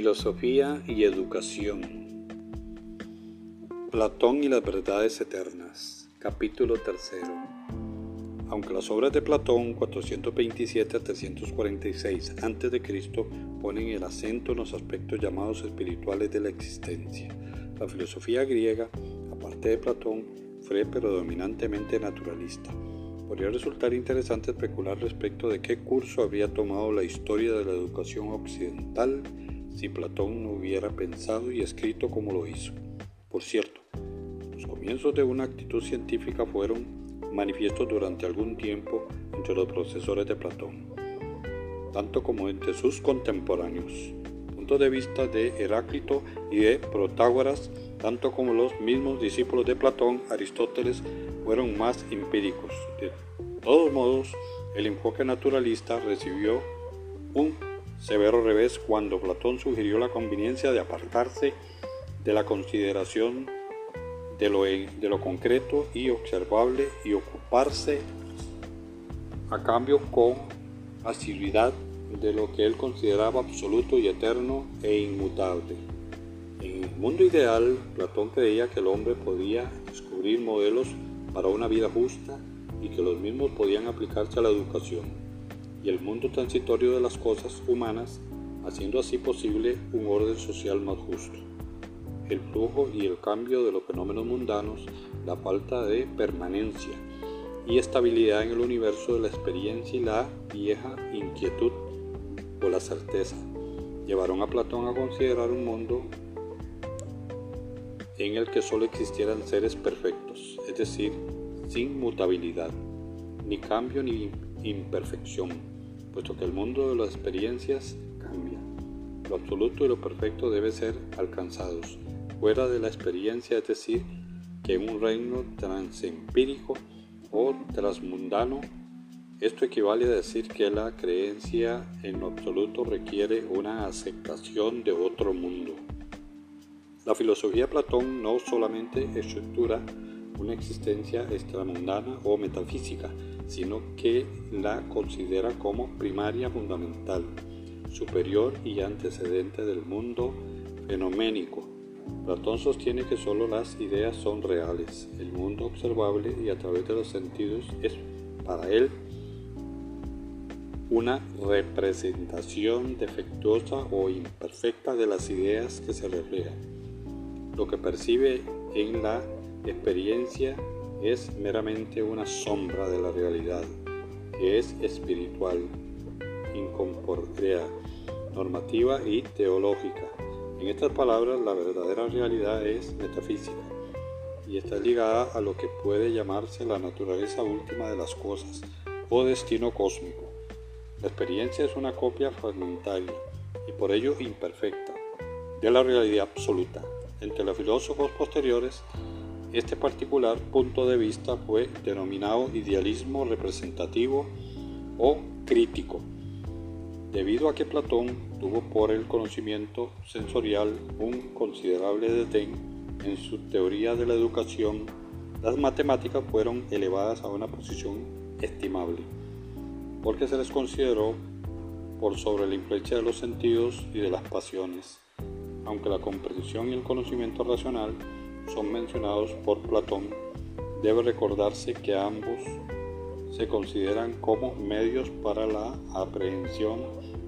Filosofía y educación. Platón y las verdades eternas. Capítulo tercero. Aunque las obras de Platón 427 a 346 a.C. ponen el acento en los aspectos llamados espirituales de la existencia, la filosofía griega, aparte de Platón, fue predominantemente naturalista. Podría resultar interesante especular respecto de qué curso habría tomado la historia de la educación occidental si Platón no hubiera pensado y escrito como lo hizo. Por cierto, los comienzos de una actitud científica fueron manifiestos durante algún tiempo entre los profesores de Platón, tanto como entre sus contemporáneos. Puntos de vista de Heráclito y de Protágoras, tanto como los mismos discípulos de Platón, Aristóteles, fueron más empíricos. De todos modos, el enfoque naturalista recibió un severo revés cuando Platón sugirió la conveniencia de apartarse de la consideración de lo, de lo concreto y observable y ocuparse a cambio con asiduidad de lo que él consideraba absoluto y eterno e inmutable. En el mundo ideal, Platón creía que el hombre podía descubrir modelos para una vida justa y que los mismos podían aplicarse a la educación y el mundo transitorio de las cosas humanas, haciendo así posible un orden social más justo. El flujo y el cambio de los fenómenos mundanos, la falta de permanencia y estabilidad en el universo de la experiencia y la vieja inquietud o la certeza llevaron a Platón a considerar un mundo en el que solo existieran seres perfectos, es decir, sin mutabilidad, ni cambio ni imperfección, puesto que el mundo de las experiencias cambia. Lo absoluto y lo perfecto deben ser alcanzados fuera de la experiencia, es decir, que un reino transempírico o transmundano, esto equivale a decir que la creencia en lo absoluto requiere una aceptación de otro mundo. La filosofía de Platón no solamente estructura una existencia extramundana o metafísica, sino que la considera como primaria fundamental, superior y antecedente del mundo fenoménico. Platón sostiene que solo las ideas son reales, el mundo observable y a través de los sentidos es para él una representación defectuosa o imperfecta de las ideas que se reflejan. Lo que percibe en la experiencia es meramente una sombra de la realidad, que es espiritual, incorpórea, normativa y teológica. En estas palabras, la verdadera realidad es metafísica y está ligada a lo que puede llamarse la naturaleza última de las cosas o destino cósmico. La experiencia es una copia fragmentaria y por ello imperfecta de la realidad absoluta. Entre los filósofos posteriores, este particular punto de vista fue denominado idealismo representativo o crítico, debido a que Platón tuvo por el conocimiento sensorial un considerable detén en su teoría de la educación, las matemáticas fueron elevadas a una posición estimable, porque se les consideró por sobre la influencia de los sentidos y de las pasiones, aunque la comprensión y el conocimiento racional son mencionados por Platón, debe recordarse que ambos se consideran como medios para la aprehensión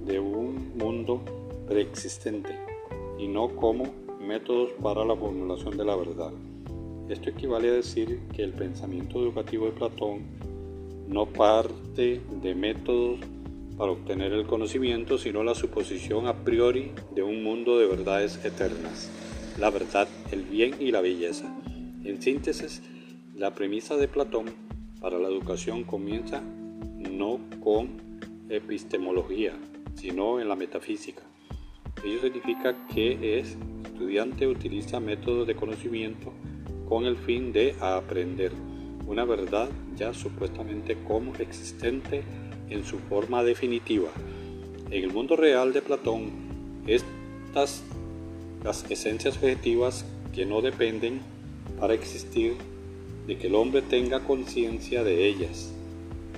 de un mundo preexistente y no como métodos para la formulación de la verdad. Esto equivale a decir que el pensamiento educativo de Platón no parte de métodos para obtener el conocimiento, sino la suposición a priori de un mundo de verdades eternas la verdad, el bien y la belleza. En síntesis, la premisa de Platón para la educación comienza no con epistemología, sino en la metafísica. Ello significa que el estudiante utiliza métodos de conocimiento con el fin de aprender una verdad ya supuestamente como existente en su forma definitiva. En el mundo real de Platón, estas las esencias objetivas que no dependen para existir de que el hombre tenga conciencia de ellas.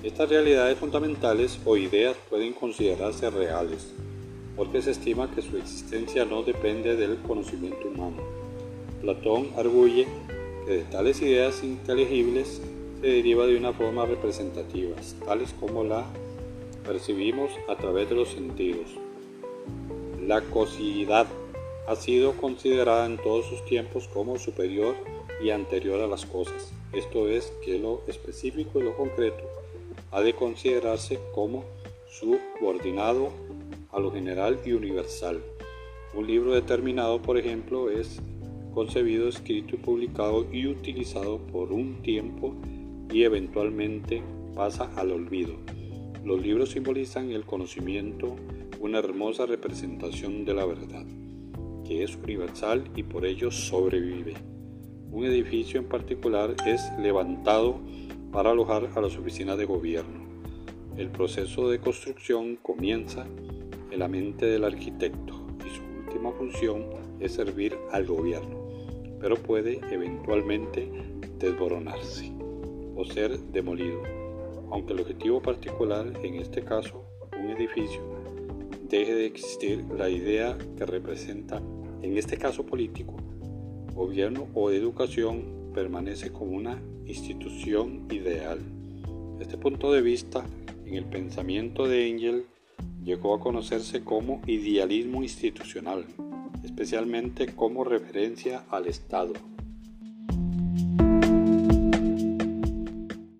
Estas realidades fundamentales o ideas pueden considerarse reales, porque se estima que su existencia no depende del conocimiento humano. Platón arguye que de tales ideas inteligibles se deriva de una forma representativas, tales como la percibimos a través de los sentidos. La cosicidad ha sido considerada en todos sus tiempos como superior y anterior a las cosas. Esto es que lo específico y lo concreto ha de considerarse como subordinado a lo general y universal. Un libro determinado, por ejemplo, es concebido, escrito y publicado y utilizado por un tiempo y eventualmente pasa al olvido. Los libros simbolizan el conocimiento, una hermosa representación de la verdad, que es universal y por ello sobrevive. Un edificio en particular es levantado para alojar a las oficinas de gobierno. El proceso de construcción comienza en la mente del arquitecto y su última función es servir al gobierno, pero puede eventualmente desboronarse o ser demolido, aunque el objetivo particular, en este caso un edificio, deje de existir la idea que representa, en este caso político, gobierno o educación, permanece como una institución ideal. Este punto de vista en el pensamiento de Engel llegó a conocerse como idealismo institucional, especialmente como referencia al Estado.